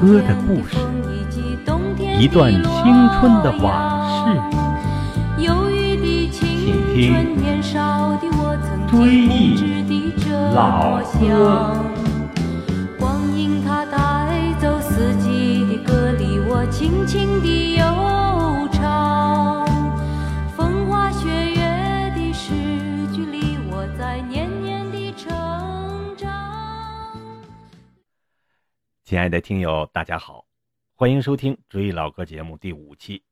歌的故事，一段青春的往事，请听《追忆老歌》。光阴它带走四季的歌，里我轻轻地悠唱。风花雪月的诗句里，我在年亲爱的听友，大家好，欢迎收听《追忆老歌》节目第五期，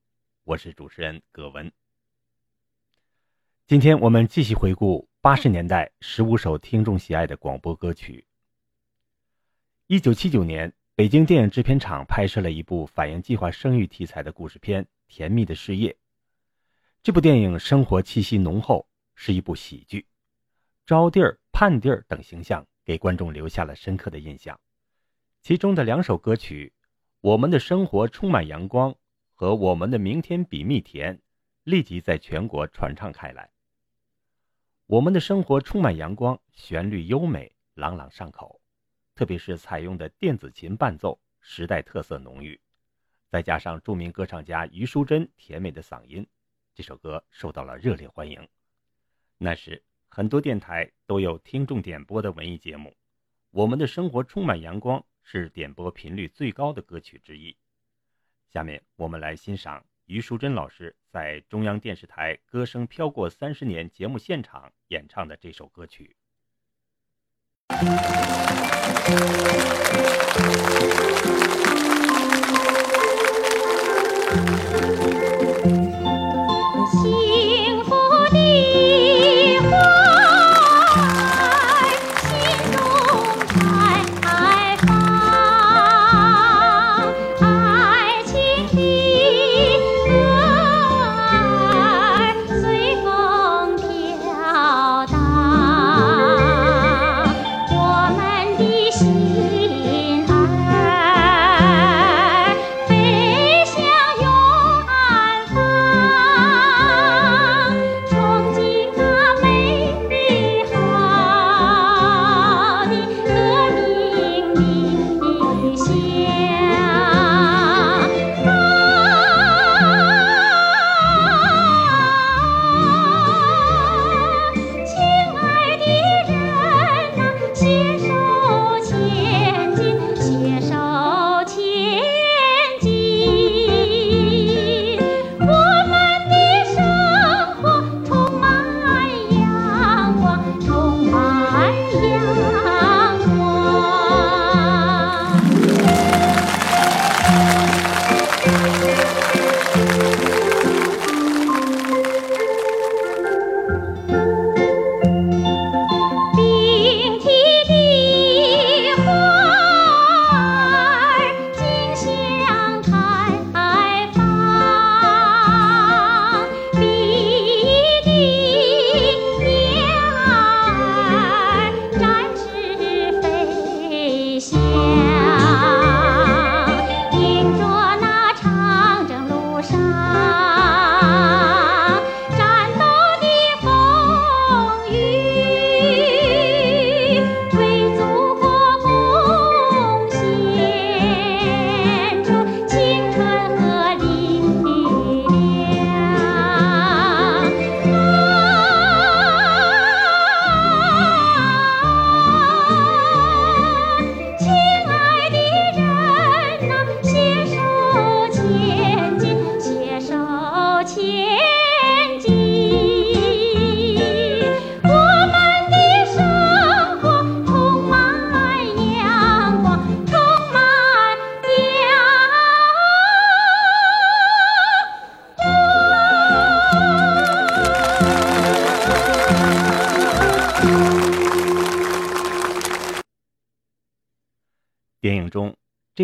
我是主持人葛文。今天我们继续回顾八十年代十五首听众喜爱的广播歌曲。一九七九年，北京电影制片厂拍摄了一部反映计划生育题材的故事片《甜蜜的事业》。这部电影生活气息浓厚，是一部喜剧。招娣儿、盼娣儿等形象给观众留下了深刻的印象。其中的两首歌曲《我们的生活充满阳光》和《我们的明天比蜜甜》，立即在全国传唱开来。《我们的生活充满阳光》旋律优美，朗朗上口。特别是采用的电子琴伴奏，时代特色浓郁，再加上著名歌唱家余淑珍甜美的嗓音，这首歌受到了热烈欢迎。那时，很多电台都有听众点播的文艺节目，《我们的生活充满阳光》是点播频率最高的歌曲之一。下面我们来欣赏于淑珍老师在中央电视台《歌声飘过三十年》节目现场演唱的这首歌曲。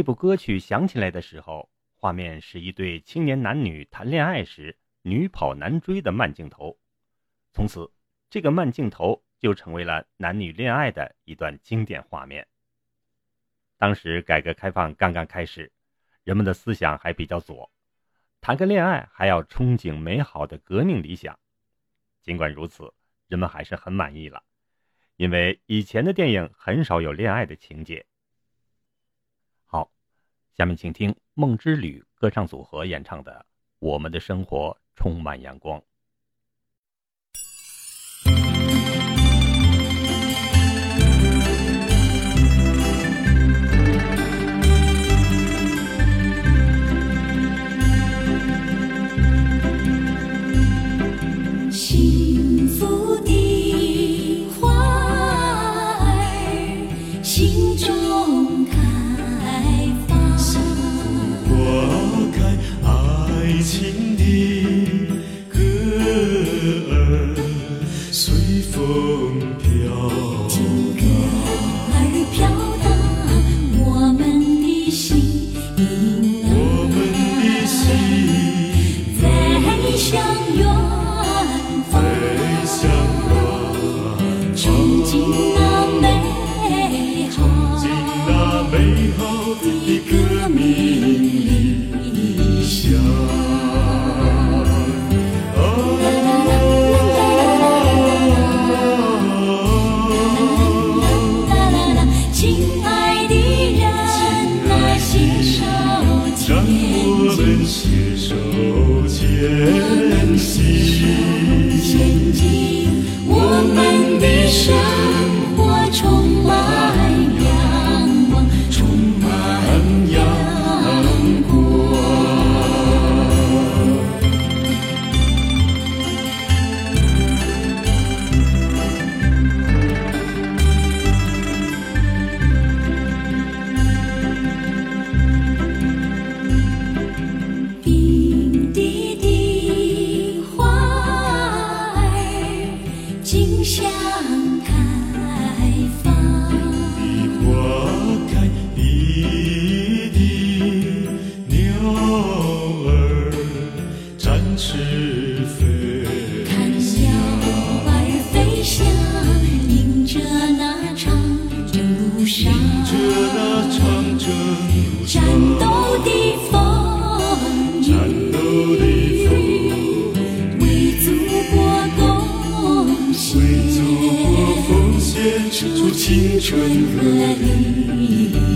这部歌曲响起来的时候，画面是一对青年男女谈恋爱时女跑男追的慢镜头。从此，这个慢镜头就成为了男女恋爱的一段经典画面。当时改革开放刚刚开始，人们的思想还比较左，谈个恋爱还要憧憬美好的革命理想。尽管如此，人们还是很满意了，因为以前的电影很少有恋爱的情节。下面请听梦之旅歌唱组合演唱的《我们的生活充满阳光》。幸福的花儿心中情。祝青春和你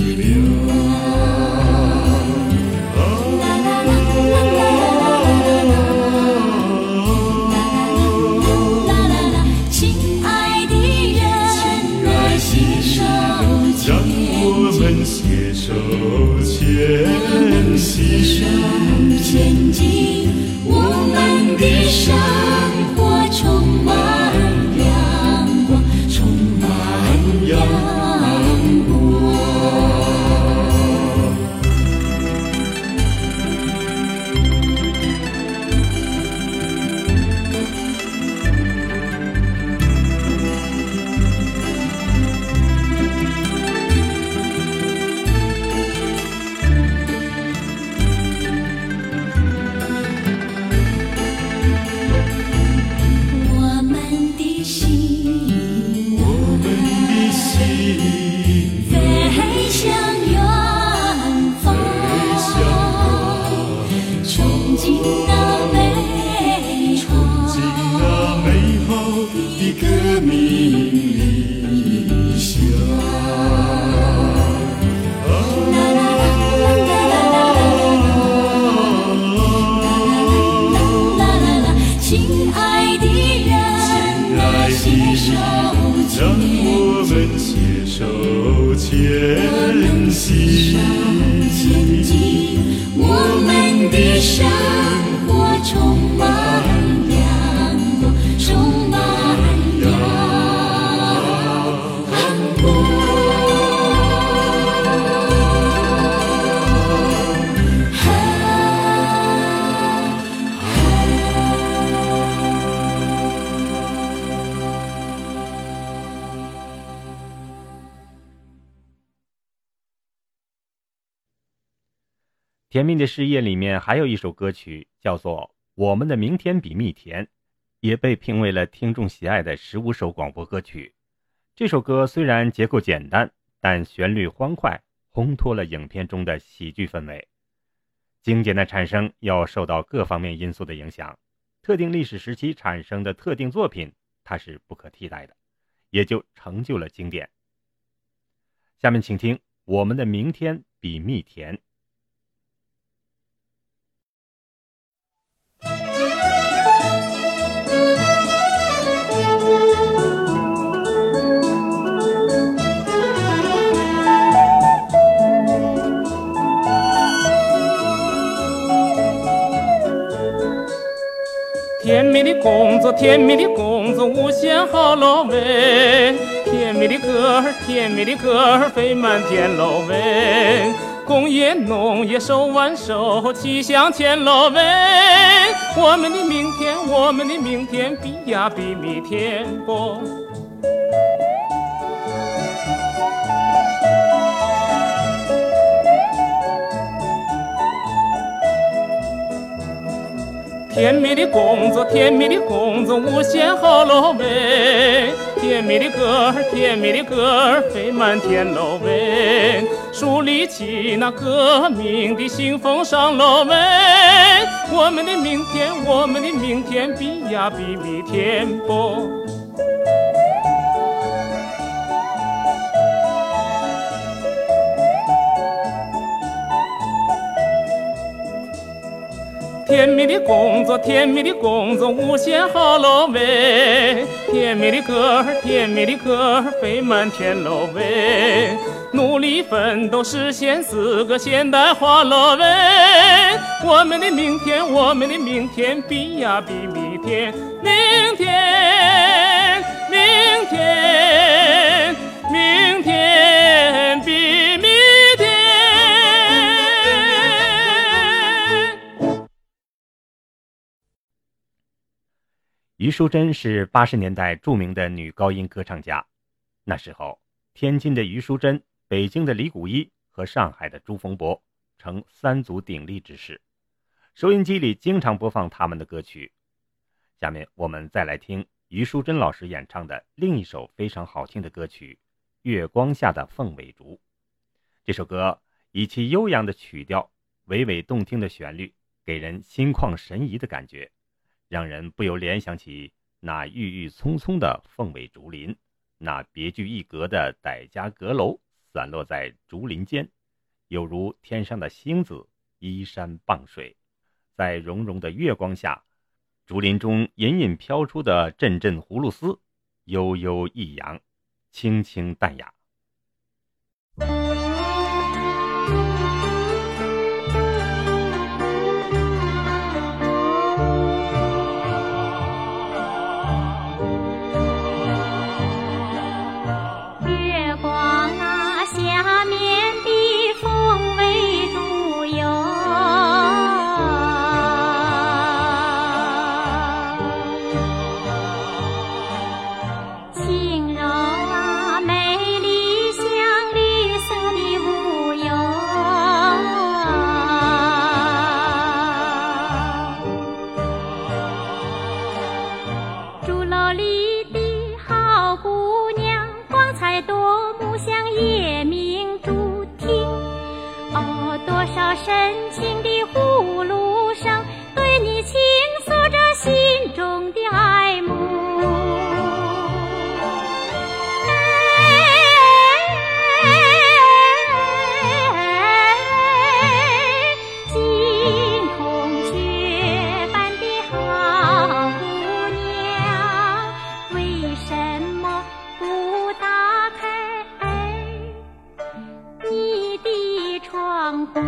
甜蜜的事业里面还有一首歌曲叫做《我们的明天比蜜甜》，也被评为了听众喜爱的十五首广播歌曲。这首歌虽然结构简单，但旋律欢快，烘托了影片中的喜剧氛围。经典的产生要受到各方面因素的影响，特定历史时期产生的特定作品，它是不可替代的，也就成就了经典。下面请听《我们的明天比蜜甜》，的工作，甜蜜的工作，无限好喽喂！甜蜜的歌儿，甜蜜的歌儿飞满天喽喂！工业农业手挽手，齐向前喽喂！我们的明天，我们的明天比呀比明天多？甜蜜的工作，甜蜜的工作，无限好喽喂！甜蜜的歌儿，甜蜜的歌儿飞满天喽喂！树立起那革命的新风尚喽喂！我们的明天，我们的明天比呀比蜜甜不？甜蜜的工作，甜蜜的工作，无限好喽喂！甜蜜的歌儿，甜蜜的歌儿飞满天喽喂！努力奋斗，实现四个现代化喽喂！我们的明天，我们的明天比呀比明天，明天，明天，余淑珍是八十年代著名的女高音歌唱家。那时候，天津的余淑珍、北京的李谷一和上海的朱逢博成三足鼎立之势，收音机里经常播放他们的歌曲。下面我们再来听余淑珍老师演唱的另一首非常好听的歌曲《月光下的凤尾竹》。这首歌以其悠扬的曲调、娓娓动听的旋律，给人心旷神怡的感觉。让人不由联想起那郁郁葱葱的凤尾竹林，那别具一格的傣家阁楼散落在竹林间，有如天上的星子依山傍水，在融融的月光下，竹林中隐隐飘出的阵阵葫芦丝，悠悠抑扬，清清淡雅。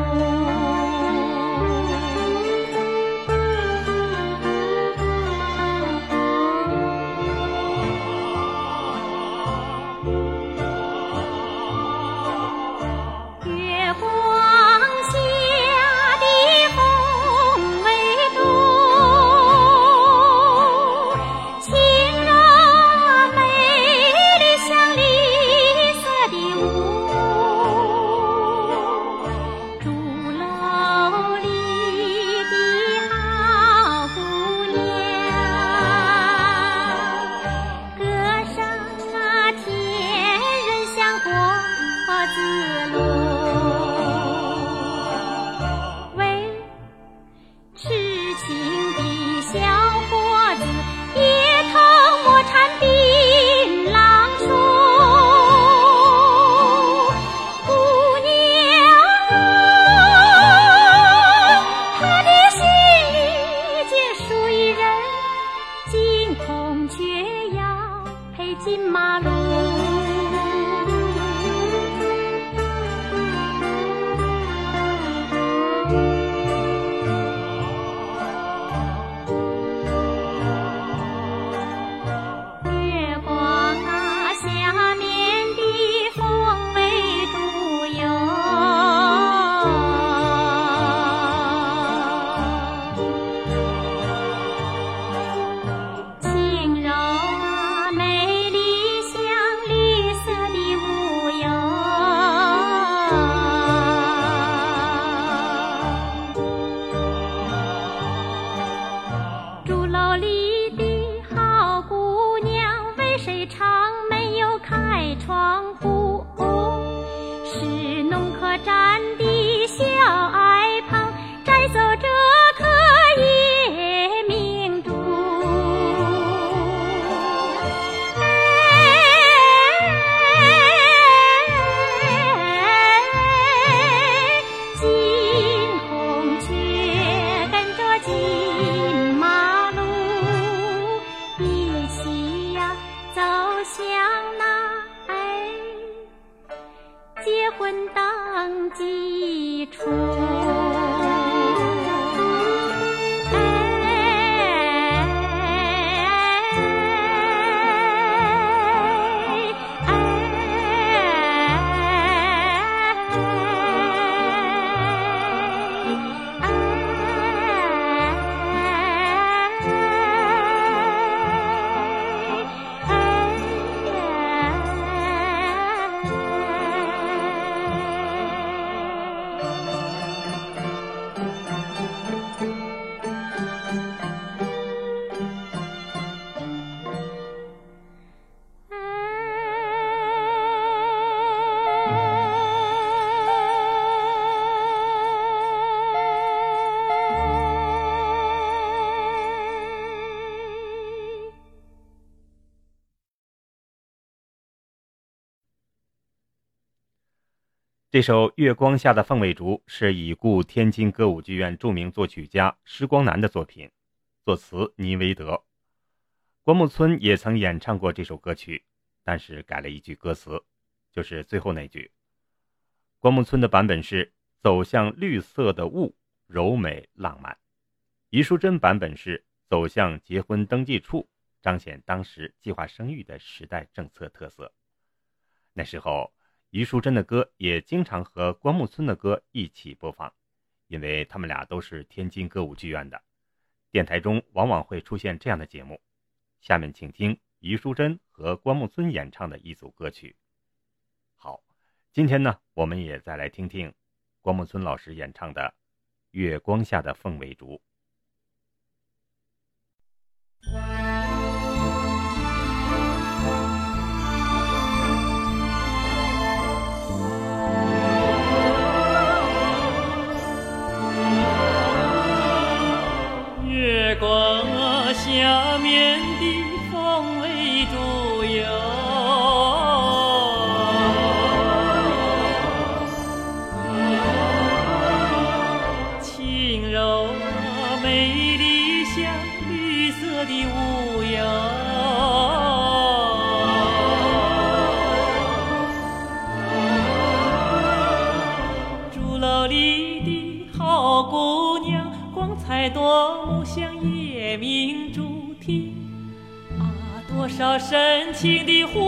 开窗户这首《月光下的凤尾竹》是已故天津歌舞剧院著名作曲家施光南的作品，作词倪维德。关牧村也曾演唱过这首歌曲，但是改了一句歌词，就是最后那句。关牧村的版本是“走向绿色的雾，柔美浪漫”，余淑珍版本是“走向结婚登记处”，彰显当时计划生育的时代政策特色。那时候。余淑珍的歌也经常和关牧村的歌一起播放，因为他们俩都是天津歌舞剧院的，电台中往往会出现这样的节目。下面请听余淑珍和关牧村演唱的一组歌曲。好，今天呢，我们也再来听听关牧村老师演唱的《月光下的凤尾竹》。深情的呼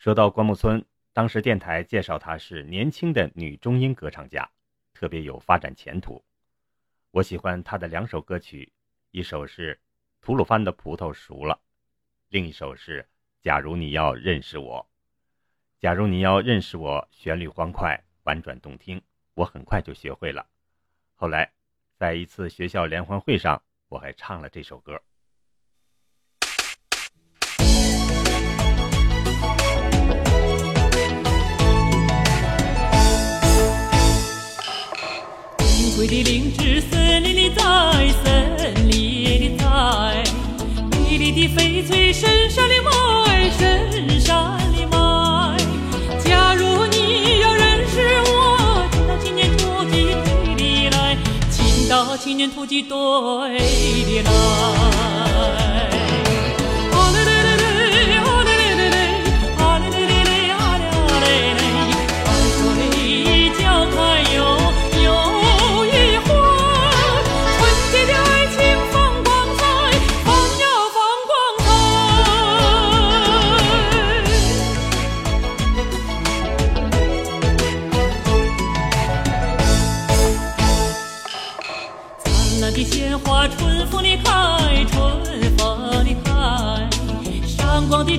说到关木村，当时电台介绍她是年轻的女中音歌唱家，特别有发展前途。我喜欢她的两首歌曲，一首是《吐鲁番的葡萄熟了》，另一首是《假如你要认识我》。假如你要认识我，旋律欢快，婉转动听，我很快就学会了。后来，在一次学校联欢会上，我还唱了这首歌。贵的灵芝，森林里在，森林里在，美丽的翡翠，深山里埋，深山里埋。假如你要认识我，请到青年突击队里来，请到青年突击队里来。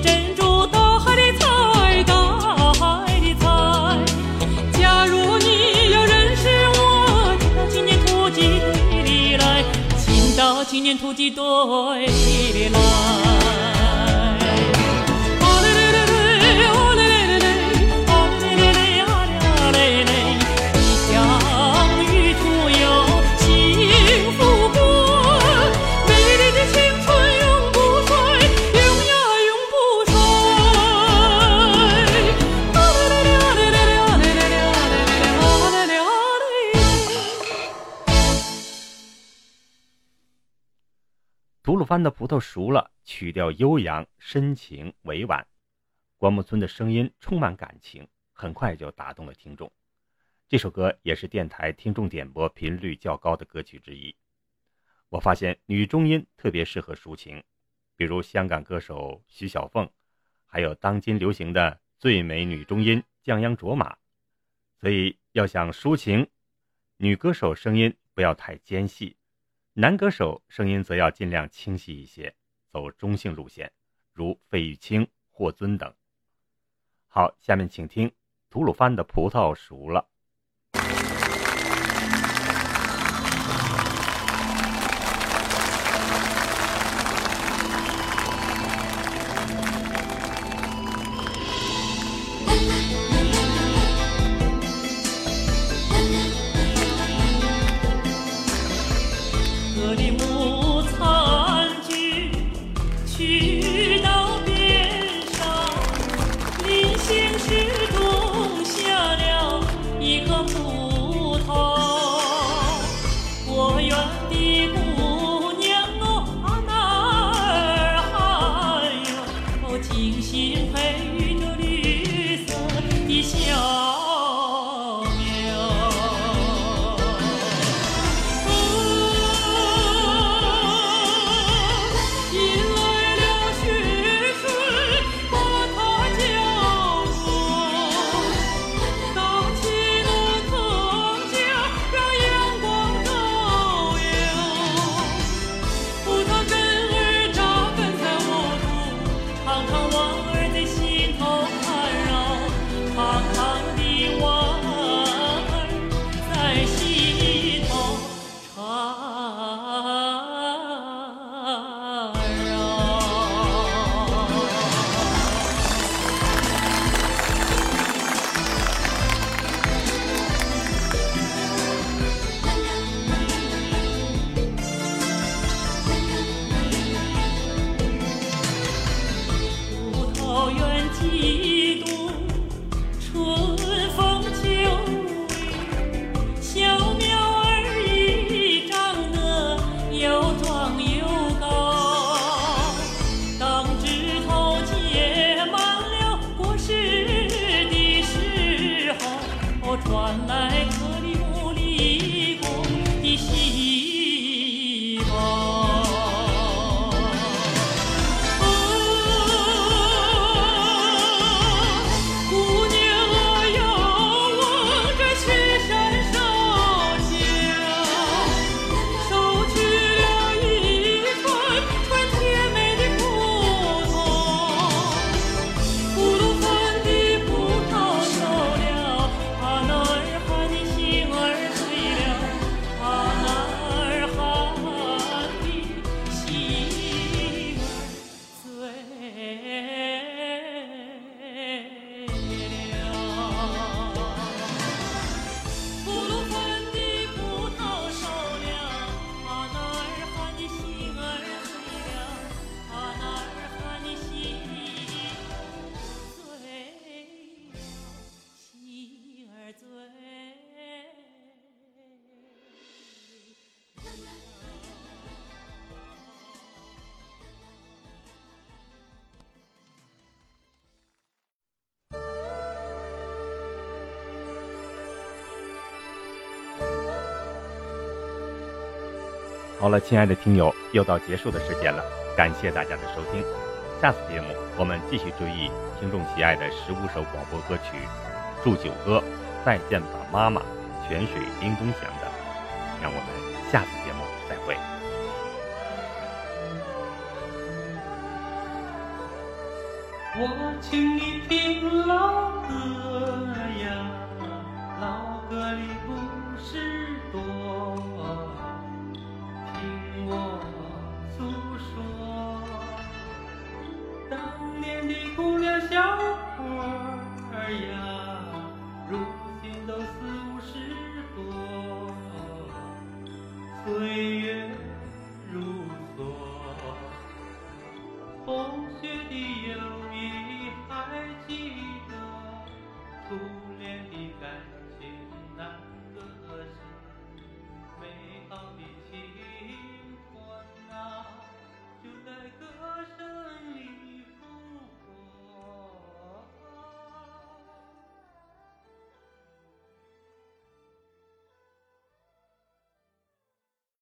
珍珠，大海里采，大海里采。假如你要认识我，请到青年突击队里来，请到青年突击队吐鲁番的葡萄熟了，曲调悠扬、深情、委婉。关木村的声音充满感情，很快就打动了听众。这首歌也是电台听众点播频率较高的歌曲之一。我发现女中音特别适合抒情，比如香港歌手徐小凤，还有当今流行的最美女中音降央卓玛。所以要想抒情，女歌手声音不要太尖细，男歌手声音则要尽量清晰一些，走中性路线，如费玉清、霍尊等。好，下面请听吐鲁番的葡萄熟了。好了，亲爱的听友，又到结束的时间了，感谢大家的收听。下次节目我们继续追忆听众喜爱的十五首广播歌曲，《祝酒歌》《再见吧妈妈》《泉水叮咚响》等。让我们下次节目再会。我请你听老歌呀，老歌里故事多，